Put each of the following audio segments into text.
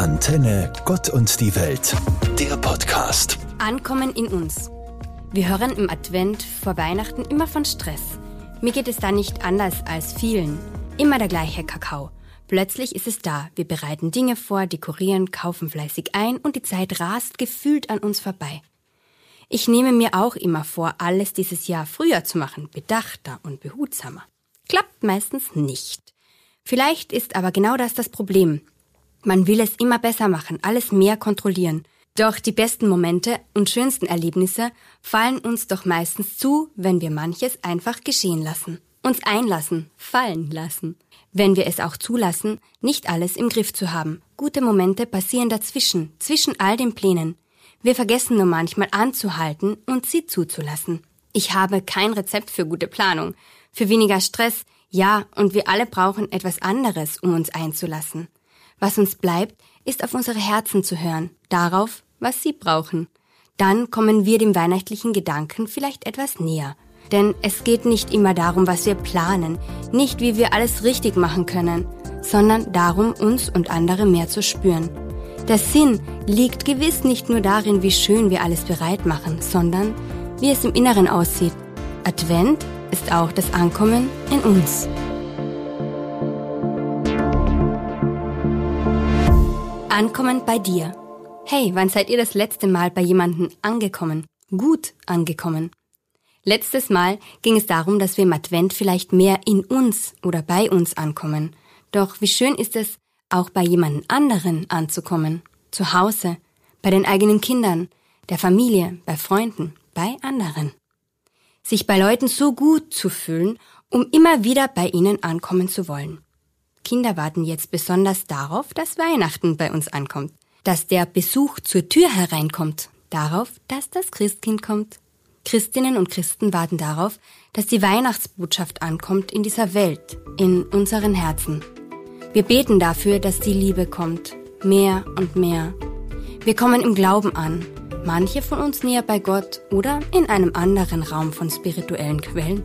Antenne Gott und die Welt, der Podcast. Ankommen in uns. Wir hören im Advent vor Weihnachten immer von Stress. Mir geht es da nicht anders als vielen. Immer der gleiche Kakao. Plötzlich ist es da. Wir bereiten Dinge vor, dekorieren, kaufen fleißig ein und die Zeit rast gefühlt an uns vorbei. Ich nehme mir auch immer vor, alles dieses Jahr früher zu machen, bedachter und behutsamer. Klappt meistens nicht. Vielleicht ist aber genau das das Problem. Man will es immer besser machen, alles mehr kontrollieren. Doch die besten Momente und schönsten Erlebnisse fallen uns doch meistens zu, wenn wir manches einfach geschehen lassen. Uns einlassen, fallen lassen. Wenn wir es auch zulassen, nicht alles im Griff zu haben. Gute Momente passieren dazwischen, zwischen all den Plänen. Wir vergessen nur manchmal anzuhalten und sie zuzulassen. Ich habe kein Rezept für gute Planung, für weniger Stress, ja, und wir alle brauchen etwas anderes, um uns einzulassen. Was uns bleibt, ist auf unsere Herzen zu hören, darauf, was sie brauchen. Dann kommen wir dem weihnachtlichen Gedanken vielleicht etwas näher. Denn es geht nicht immer darum, was wir planen, nicht wie wir alles richtig machen können, sondern darum, uns und andere mehr zu spüren. Der Sinn liegt gewiss nicht nur darin, wie schön wir alles bereit machen, sondern wie es im Inneren aussieht. Advent ist auch das Ankommen in uns. Ankommen bei dir. Hey, wann seid ihr das letzte Mal bei jemandem angekommen? Gut angekommen. Letztes Mal ging es darum, dass wir im Advent vielleicht mehr in uns oder bei uns ankommen. Doch wie schön ist es, auch bei jemand anderen anzukommen. Zu Hause, bei den eigenen Kindern, der Familie, bei Freunden, bei anderen. Sich bei Leuten so gut zu fühlen, um immer wieder bei ihnen ankommen zu wollen. Kinder warten jetzt besonders darauf, dass Weihnachten bei uns ankommt, dass der Besuch zur Tür hereinkommt, darauf, dass das Christkind kommt. Christinnen und Christen warten darauf, dass die Weihnachtsbotschaft ankommt in dieser Welt, in unseren Herzen. Wir beten dafür, dass die Liebe kommt, mehr und mehr. Wir kommen im Glauben an, manche von uns näher bei Gott oder in einem anderen Raum von spirituellen Quellen.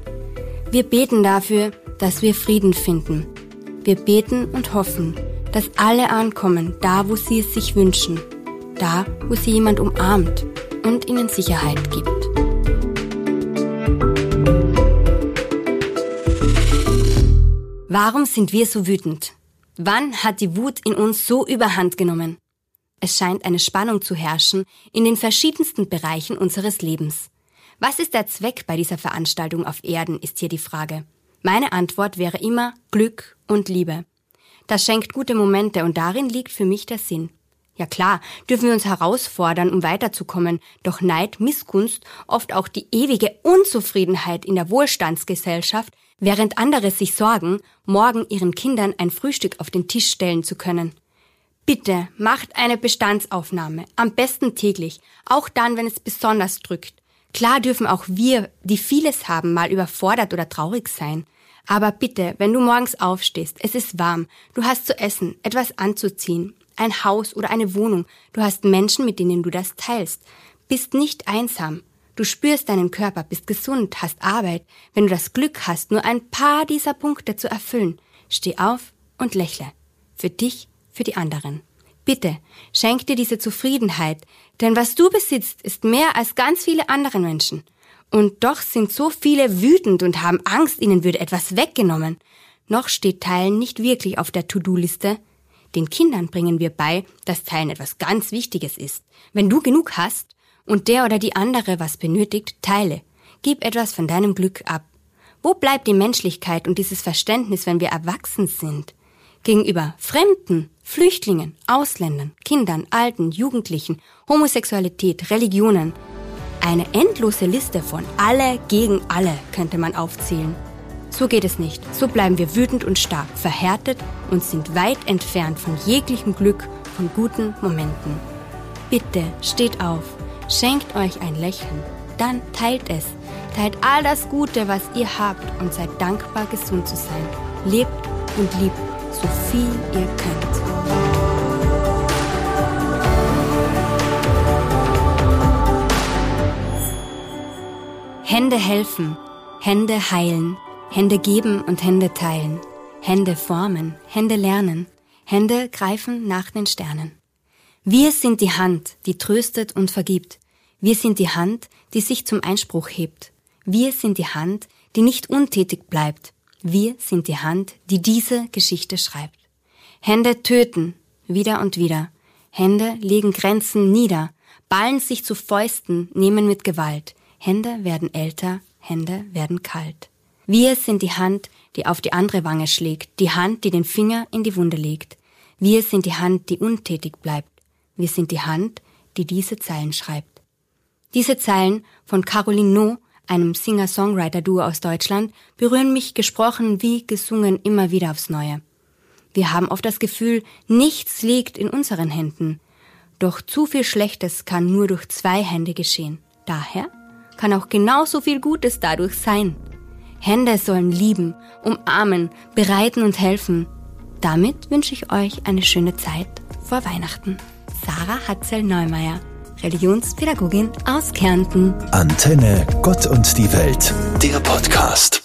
Wir beten dafür, dass wir Frieden finden, wir beten und hoffen, dass alle ankommen, da wo sie es sich wünschen, da wo sie jemand umarmt und ihnen Sicherheit gibt. Warum sind wir so wütend? Wann hat die Wut in uns so überhand genommen? Es scheint eine Spannung zu herrschen in den verschiedensten Bereichen unseres Lebens. Was ist der Zweck bei dieser Veranstaltung auf Erden, ist hier die Frage. Meine Antwort wäre immer Glück und Liebe. Das schenkt gute Momente und darin liegt für mich der Sinn. Ja klar, dürfen wir uns herausfordern, um weiterzukommen, doch Neid, Missgunst, oft auch die ewige Unzufriedenheit in der Wohlstandsgesellschaft, während andere sich sorgen, morgen ihren Kindern ein Frühstück auf den Tisch stellen zu können. Bitte macht eine Bestandsaufnahme, am besten täglich, auch dann, wenn es besonders drückt. Klar dürfen auch wir, die vieles haben, mal überfordert oder traurig sein. Aber bitte, wenn du morgens aufstehst, es ist warm, du hast zu essen, etwas anzuziehen, ein Haus oder eine Wohnung, du hast Menschen, mit denen du das teilst, bist nicht einsam, du spürst deinen Körper, bist gesund, hast Arbeit, wenn du das Glück hast, nur ein paar dieser Punkte zu erfüllen, steh auf und lächle. Für dich, für die anderen. Bitte, schenk dir diese Zufriedenheit, denn was du besitzt, ist mehr als ganz viele andere Menschen. Und doch sind so viele wütend und haben Angst, ihnen würde etwas weggenommen. Noch steht Teilen nicht wirklich auf der To-Do-Liste. Den Kindern bringen wir bei, dass Teilen etwas ganz Wichtiges ist. Wenn du genug hast und der oder die andere was benötigt, teile. Gib etwas von deinem Glück ab. Wo bleibt die Menschlichkeit und dieses Verständnis, wenn wir erwachsen sind? Gegenüber Fremden, Flüchtlingen, Ausländern, Kindern, Alten, Jugendlichen, Homosexualität, Religionen, eine endlose Liste von alle gegen alle könnte man aufzählen. So geht es nicht. So bleiben wir wütend und stark, verhärtet und sind weit entfernt von jeglichem Glück, von guten Momenten. Bitte steht auf, schenkt euch ein Lächeln, dann teilt es. Teilt all das Gute, was ihr habt und seid dankbar, gesund zu sein. Lebt und liebt so viel ihr könnt. Hände helfen, Hände heilen, Hände geben und Hände teilen, Hände formen, Hände lernen, Hände greifen nach den Sternen. Wir sind die Hand, die tröstet und vergibt. Wir sind die Hand, die sich zum Einspruch hebt. Wir sind die Hand, die nicht untätig bleibt. Wir sind die Hand, die diese Geschichte schreibt. Hände töten, wieder und wieder. Hände legen Grenzen nieder, ballen sich zu Fäusten, nehmen mit Gewalt. Hände werden älter, Hände werden kalt. Wir sind die Hand, die auf die andere Wange schlägt, die Hand, die den Finger in die Wunde legt. Wir sind die Hand, die untätig bleibt. Wir sind die Hand, die diese Zeilen schreibt. Diese Zeilen von Caroline No, einem Singer-Songwriter-Duo aus Deutschland, berühren mich gesprochen wie gesungen immer wieder aufs Neue. Wir haben oft das Gefühl, nichts liegt in unseren Händen. Doch zu viel Schlechtes kann nur durch zwei Hände geschehen. Daher kann auch genauso viel Gutes dadurch sein. Hände sollen lieben, umarmen, bereiten und helfen. Damit wünsche ich euch eine schöne Zeit vor Weihnachten. Sarah Hatzel-Neumeier, Religionspädagogin aus Kärnten. Antenne Gott und die Welt, der Podcast.